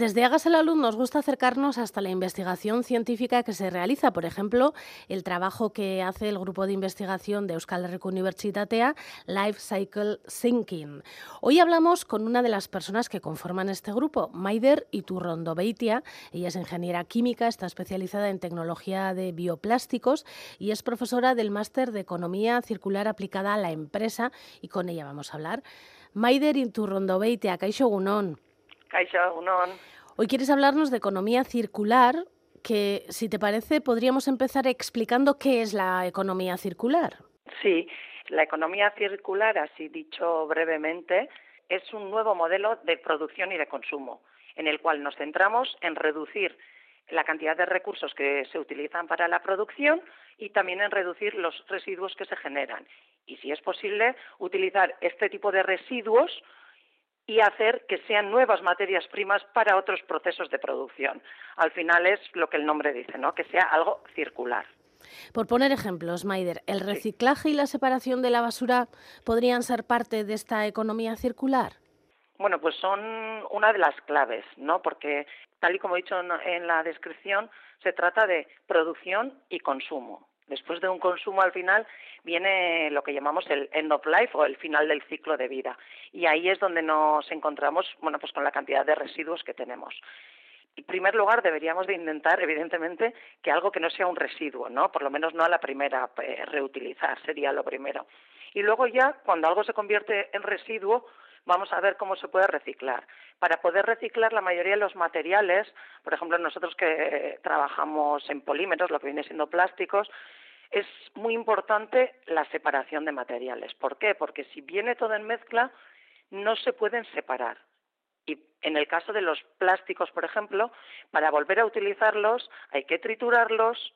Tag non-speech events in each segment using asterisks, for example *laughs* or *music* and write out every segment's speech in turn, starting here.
Desde Hágase la Luz nos gusta acercarnos hasta la investigación científica que se realiza, por ejemplo, el trabajo que hace el grupo de investigación de Euskal Herriko Unibertsitatea, Life Cycle Thinking. Hoy hablamos con una de las personas que conforman este grupo, Maider Iturrondo Beitia. Ella es ingeniera química, está especializada en tecnología de bioplásticos y es profesora del máster de Economía Circular aplicada a la empresa y con ella vamos a hablar. Maider Iturrondo Beitia, Kaixo Gunón. Hoy quieres hablarnos de economía circular, que si te parece podríamos empezar explicando qué es la economía circular. Sí, la economía circular, así dicho brevemente, es un nuevo modelo de producción y de consumo, en el cual nos centramos en reducir la cantidad de recursos que se utilizan para la producción y también en reducir los residuos que se generan. Y si es posible, utilizar este tipo de residuos y hacer que sean nuevas materias primas para otros procesos de producción. Al final es lo que el nombre dice, ¿no? Que sea algo circular. Por poner ejemplos, Maider, ¿el reciclaje y la separación de la basura podrían ser parte de esta economía circular? Bueno, pues son una de las claves, ¿no? Porque, tal y como he dicho en la descripción, se trata de producción y consumo. Después de un consumo al final viene lo que llamamos el end of life o el final del ciclo de vida. Y ahí es donde nos encontramos, bueno, pues con la cantidad de residuos que tenemos. En primer lugar, deberíamos de intentar, evidentemente, que algo que no sea un residuo, ¿no? Por lo menos no a la primera, eh, reutilizar sería lo primero. Y luego ya, cuando algo se convierte en residuo, vamos a ver cómo se puede reciclar. Para poder reciclar la mayoría de los materiales, por ejemplo, nosotros que trabajamos en polímeros, lo que viene siendo plásticos, es muy importante la separación de materiales. ¿Por qué? Porque si viene todo en mezcla, no se pueden separar. Y en el caso de los plásticos, por ejemplo, para volver a utilizarlos hay que triturarlos,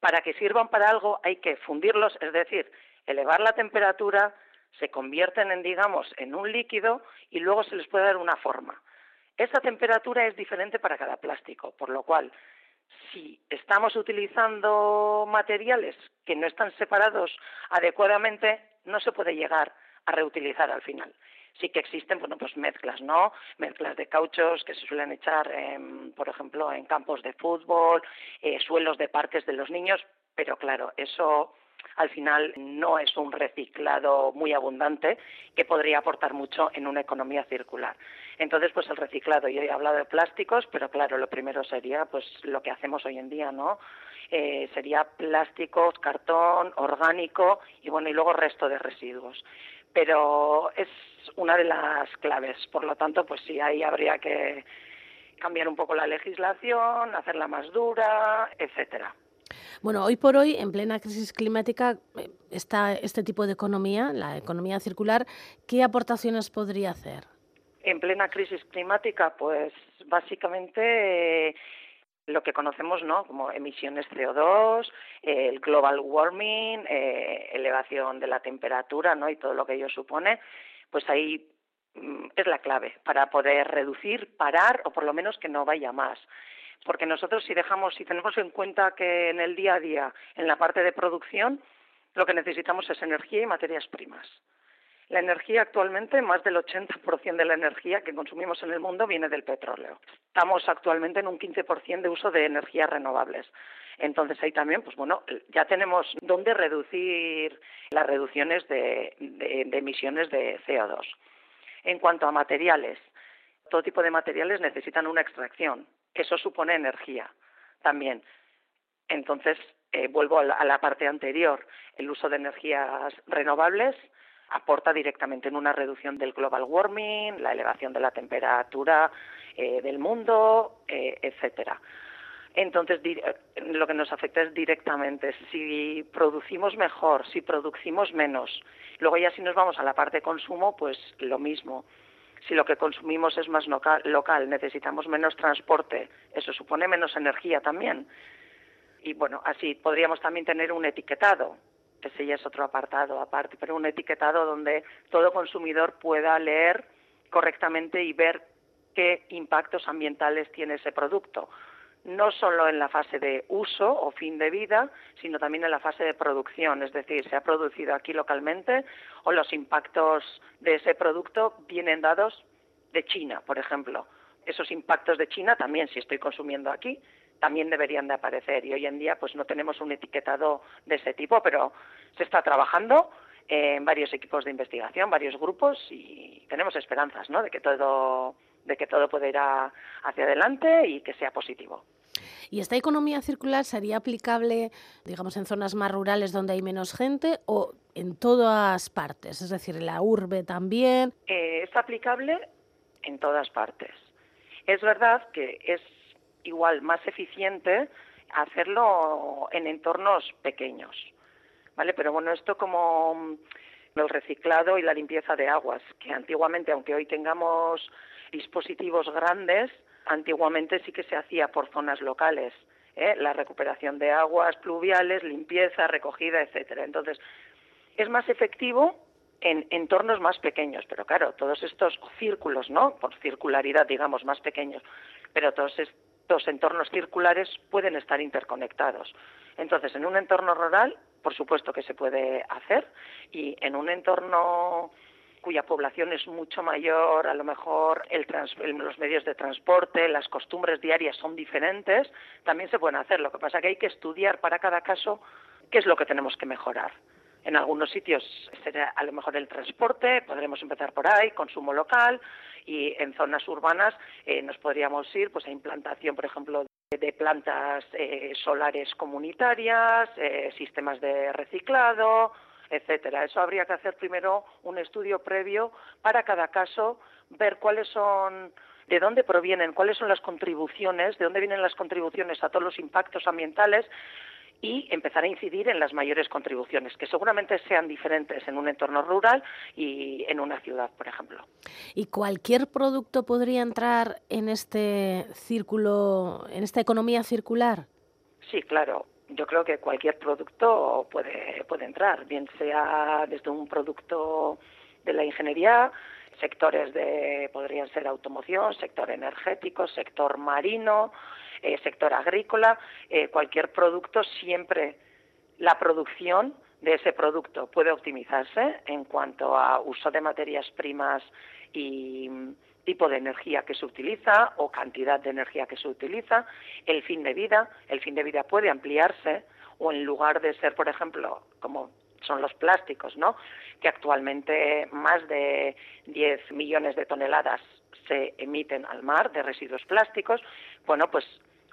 para que sirvan para algo hay que fundirlos, es decir, elevar la temperatura, se convierten en, digamos, en un líquido y luego se les puede dar una forma. Esa temperatura es diferente para cada plástico, por lo cual si estamos utilizando materiales que no están separados adecuadamente, no se puede llegar a reutilizar al final. Sí que existen, bueno, pues mezclas, ¿no? Mezclas de cauchos que se suelen echar, por ejemplo, en campos de fútbol, eh, suelos de parques de los niños, pero claro, eso al final no es un reciclado muy abundante que podría aportar mucho en una economía circular. Entonces, pues el reciclado, yo he hablado de plásticos, pero claro, lo primero sería pues lo que hacemos hoy en día, ¿no? Eh, sería plásticos, cartón, orgánico y bueno, y luego resto de residuos. Pero es una de las claves, por lo tanto, pues sí, ahí habría que cambiar un poco la legislación, hacerla más dura, etcétera. Bueno, hoy por hoy, en plena crisis climática, eh, está este tipo de economía, la economía circular, ¿qué aportaciones podría hacer? En plena crisis climática, pues básicamente eh, lo que conocemos, ¿no? Como emisiones CO2, el global warming, eh, elevación de la temperatura, ¿no? Y todo lo que ello supone, pues ahí mm, es la clave para poder reducir, parar o por lo menos que no vaya más porque nosotros si dejamos, si tenemos en cuenta que en el día a día, en la parte de producción, lo que necesitamos es energía y materias primas. La energía actualmente, más del 80% de la energía que consumimos en el mundo viene del petróleo. Estamos actualmente en un 15% de uso de energías renovables. Entonces ahí también, pues bueno, ya tenemos dónde reducir las reducciones de, de emisiones de CO2. En cuanto a materiales, todo tipo de materiales necesitan una extracción eso supone energía también. Entonces, eh, vuelvo a la, parte anterior, el uso de energías renovables aporta directamente en una reducción del global warming, la elevación de la temperatura eh, del mundo, eh, etcétera. Entonces, lo que nos afecta es directamente si producimos mejor, si producimos menos. Luego ya si nos vamos a la parte de consumo, pues lo mismo si lo que consumimos es más local, necesitamos menos transporte, eso supone menos energía también. Y bueno, así podríamos también tener un etiquetado, ese ya es otro apartado aparte, pero un etiquetado donde todo consumidor pueda leer correctamente y ver qué impactos ambientales tiene ese producto no solo en la fase de uso o fin de vida, sino también en la fase de producción, es decir, se ha producido aquí localmente o los impactos de ese producto vienen dados de China, por ejemplo, esos impactos de China también, si estoy consumiendo aquí, también deberían de aparecer. Y hoy en día, pues no tenemos un etiquetado de ese tipo, pero se está trabajando en varios equipos de investigación, varios grupos, y tenemos esperanzas, ¿no? De que todo, de que todo pueda ir hacia adelante y que sea positivo. ¿Y esta economía circular sería aplicable, digamos, en zonas más rurales donde hay menos gente o en todas partes? Es decir, en la urbe también. Eh, es aplicable en todas partes. Es verdad que es igual más eficiente hacerlo en entornos pequeños, ¿vale? Pero bueno, esto como el reciclado y la limpieza de aguas, que antiguamente, aunque hoy tengamos dispositivos grandes, antiguamente sí que se hacía por zonas locales, ¿eh? la recuperación de aguas pluviales, limpieza, recogida, etcétera. Entonces, es más efectivo en entornos más pequeños, pero claro, todos estos círculos, ¿no? Por circularidad, digamos, más pequeños, pero todos estos entornos circulares pueden estar interconectados. Entonces, en un entorno rural, por supuesto que se puede hacer, y en un entorno cuya población es mucho mayor, a lo mejor el los medios de transporte, las costumbres diarias son diferentes, también se pueden hacer. Lo que pasa es que hay que estudiar para cada caso qué es lo que tenemos que mejorar. En algunos sitios será a lo mejor el transporte, podremos empezar por ahí, consumo local, y en zonas urbanas eh, nos podríamos ir pues a implantación, por ejemplo, de plantas eh, solares comunitarias, eh, sistemas de reciclado, etcétera. Eso habría que hacer primero un estudio previo para cada caso, ver cuáles son de dónde provienen, cuáles son las contribuciones, de dónde vienen las contribuciones a todos los impactos ambientales y empezar a incidir en las mayores contribuciones, que seguramente sean diferentes en un entorno rural y en una ciudad, por ejemplo. ¿Y cualquier producto podría entrar en este círculo, en esta economía circular? Sí, claro yo creo que cualquier producto puede, puede entrar, bien sea desde un producto de la ingeniería, sectores de podrían ser automoción, sector energético, sector marino, eh, sector agrícola, eh, cualquier producto siempre la producción de ese producto puede optimizarse en cuanto a uso de materias primas y tipo de energía que se utiliza o cantidad de energía que se utiliza, el fin de vida, el fin de vida puede ampliarse o en lugar de ser, por ejemplo, como son los plásticos, ¿no? Que actualmente más de 10 millones de toneladas se emiten al mar de residuos plásticos, bueno, pues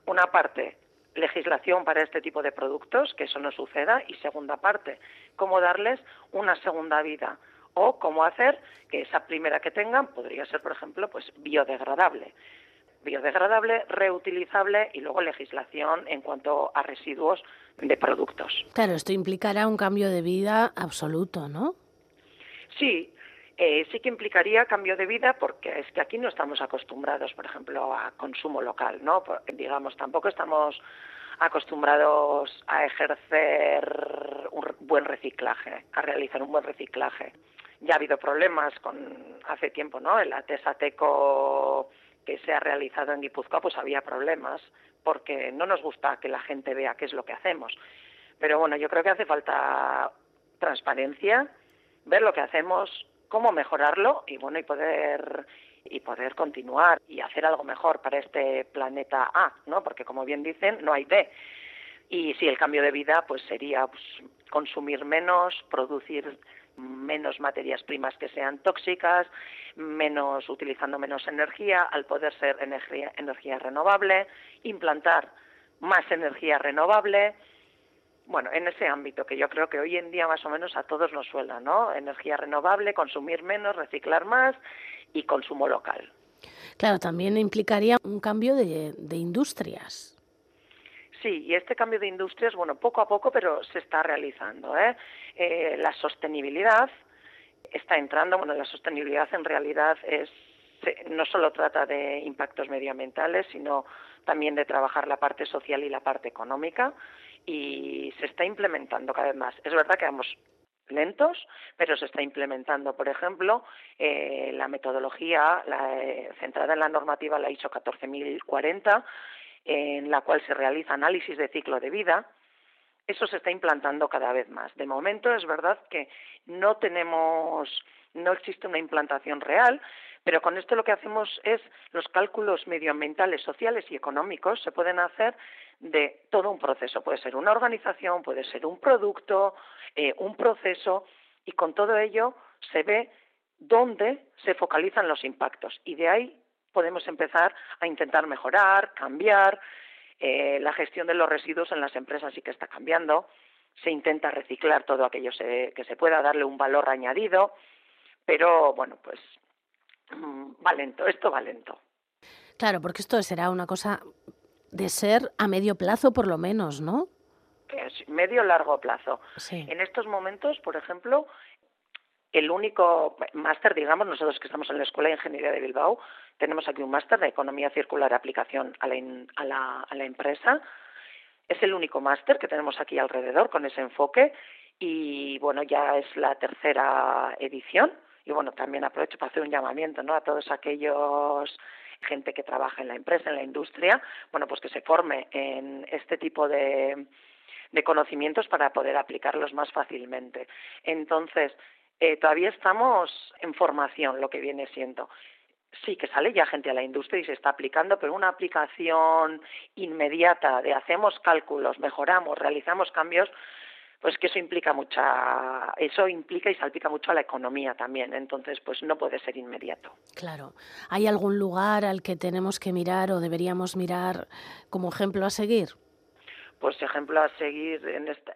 una parte legislación para este tipo de productos, que eso no suceda, y segunda parte, cómo darles una segunda vida o cómo hacer que esa primera que tengan podría ser, por ejemplo, pues biodegradable. Biodegradable, reutilizable y luego legislación en cuanto a residuos de productos. Claro, esto implicará un cambio de vida absoluto, ¿no? Sí, eh, sí que implicaría cambio de vida porque es que aquí no estamos acostumbrados, por ejemplo, a consumo local, ¿no? digamos, tampoco estamos acostumbrados a ejercer un buen reciclaje, a realizar un buen reciclaje ya ha habido problemas con hace tiempo, ¿no? El atesateco que se ha realizado en Guipúzcoa, pues había problemas porque no nos gusta que la gente vea qué es lo que hacemos. Pero bueno, yo creo que hace falta transparencia, ver lo que hacemos, cómo mejorarlo y bueno, y poder y poder continuar y hacer algo mejor para este planeta A, ¿no? Porque como bien dicen, no hay B. Y si el cambio de vida pues sería pues, consumir menos, producir menos materias primas que sean tóxicas, menos utilizando menos energía, al poder ser energía, energía renovable, implantar más energía renovable, bueno, en ese ámbito que yo creo que hoy en día más o menos a todos nos suena, ¿no? Energía renovable, consumir menos, reciclar más y consumo local. Claro, también implicaría un cambio de, de industrias. Sí, y este cambio de industrias, bueno, poco a poco, pero se está realizando. ¿eh? Eh, la sostenibilidad está entrando. Bueno, la sostenibilidad en realidad es no solo trata de impactos medioambientales, sino también de trabajar la parte social y la parte económica y se está implementando cada vez más. Es verdad que vamos lentos, pero se está implementando, por ejemplo, eh, la metodología la, centrada en la normativa, la ISO 14040, en la cual se realiza análisis de ciclo de vida, eso se está implantando cada vez más. De momento es verdad que no tenemos, no existe una implantación real, Pero con esto lo que hacemos es los cálculos medioambientales, sociales y económicos se pueden hacer de todo un proceso. Puede ser una organización, puede ser un producto, eh, un proceso, y con todo ello se ve dónde se focalizan los impactos. Y de ahí podemos empezar a intentar mejorar, cambiar. Eh, la gestión de los residuos en las empresas sí que está cambiando. Se intenta reciclar todo aquello que se pueda, darle un valor añadido. Pero bueno, pues mm, va lento, esto va lento. Claro, porque esto será una cosa de ser a medio plazo por lo menos, ¿no? Medio largo plazo. En estos momentos, por ejemplo, el único máster, digamos, nosotros que estamos en la Escuela de Ingeniería de Bilbao, tenemos aquí un máster de Economía Circular Aplicación a la, a la, a la empresa. Es el único máster que tenemos aquí alrededor con ese enfoque y, bueno, ya es la tercera edición. Y, bueno, también aprovecho para hacer un llamamiento ¿no? a todos aquellos gente que trabaja en la empresa, en la industria, bueno, pues que se forme en este tipo de, de conocimientos para poder aplicarlos más fácilmente. Entonces, eh, todavía estamos en formación, lo que viene siendo. Sí, que sale ya gente a la industria y se está aplicando, pero una aplicación inmediata de hacemos cálculos, mejoramos, realizamos cambios, pues que eso implica mucha, eso implica y salpica mucho a la economía también, entonces pues no puede ser inmediato. Claro. ¿Hay algún lugar al que tenemos que mirar o deberíamos mirar como ejemplo a seguir? Pues ejemplo a seguir en este,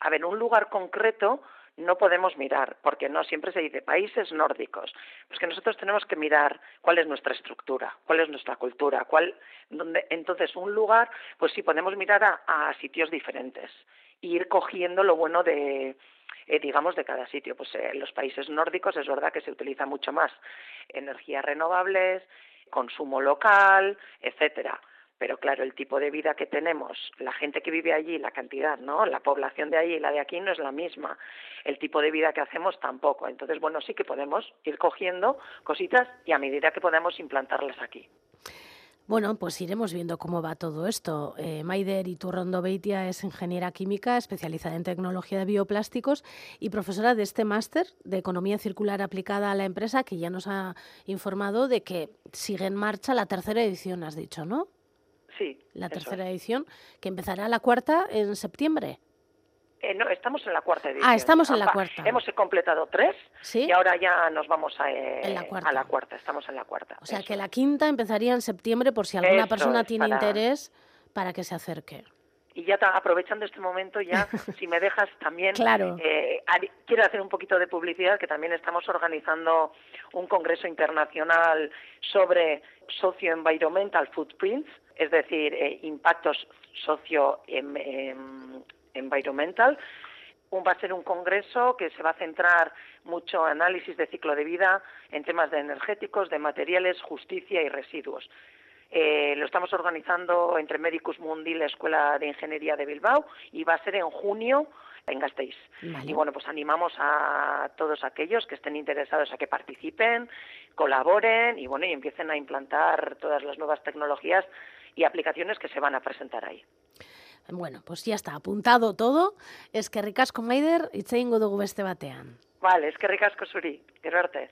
a ver, un lugar concreto no podemos mirar, porque no siempre se dice países nórdicos. Pues que nosotros tenemos que mirar cuál es nuestra estructura, cuál es nuestra cultura, cuál, donde, entonces un lugar, pues sí podemos mirar a, sitios diferentes e ir cogiendo lo bueno de, eh, digamos, de cada sitio. Pues eh, en los países nórdicos es verdad que se utiliza mucho más energías renovables, consumo local, etcétera pero claro, el tipo de vida que tenemos, la gente que vive allí, la cantidad, ¿no? La población de allí y la de aquí no es la misma. El tipo de vida que hacemos tampoco. Entonces, bueno, sí que podemos ir cogiendo cositas y a medida que podemos implantarlas aquí. Bueno, pues iremos viendo cómo va todo esto. Eh, Maider Iturrondo Beitia es ingeniera química especializada en tecnología de bioplásticos y profesora de este máster de economía circular aplicada a la empresa que ya nos ha informado de que sigue en marcha la tercera edición, has dicho, ¿no? Sí. La tercera edición, que empezará la cuarta en septiembre. Eh, no, estamos en la cuarta edición. Ah, estamos en la cuarta. Hemos completado tres ¿Sí? y ahora ya nos vamos a, la a, la cuarta. Estamos en la cuarta. O sea que la quinta empezaría en septiembre por si alguna persona tiene interés para que se acerque. Y ya aprovechando este momento, ya *laughs* si me dejas también, claro. eh, quiero hacer un poquito de publicidad, que también estamos organizando un congreso internacional sobre socio-environmental footprints, es decir, eh, impactos socio-environmental. Va a ser un congreso que se va a centrar mucho en análisis de ciclo de vida en temas de energéticos, de materiales, justicia y residuos. Eh, lo estamos organizando entre Medicus Mundi, la Escuela de Ingeniería de Bilbao, y va a ser en junio en Gasteiz. Y bueno, pues animamos a todos aquellos que estén interesados a que participen, colaboren y bueno, y empiecen a implantar todas las nuevas tecnologías y aplicaciones que se van a presentar ahí. Bueno, pues ya está apuntado todo. Es que ricasco maider, itzein dugu beste batean. Vale, es que ricasco zuri. Gero arte.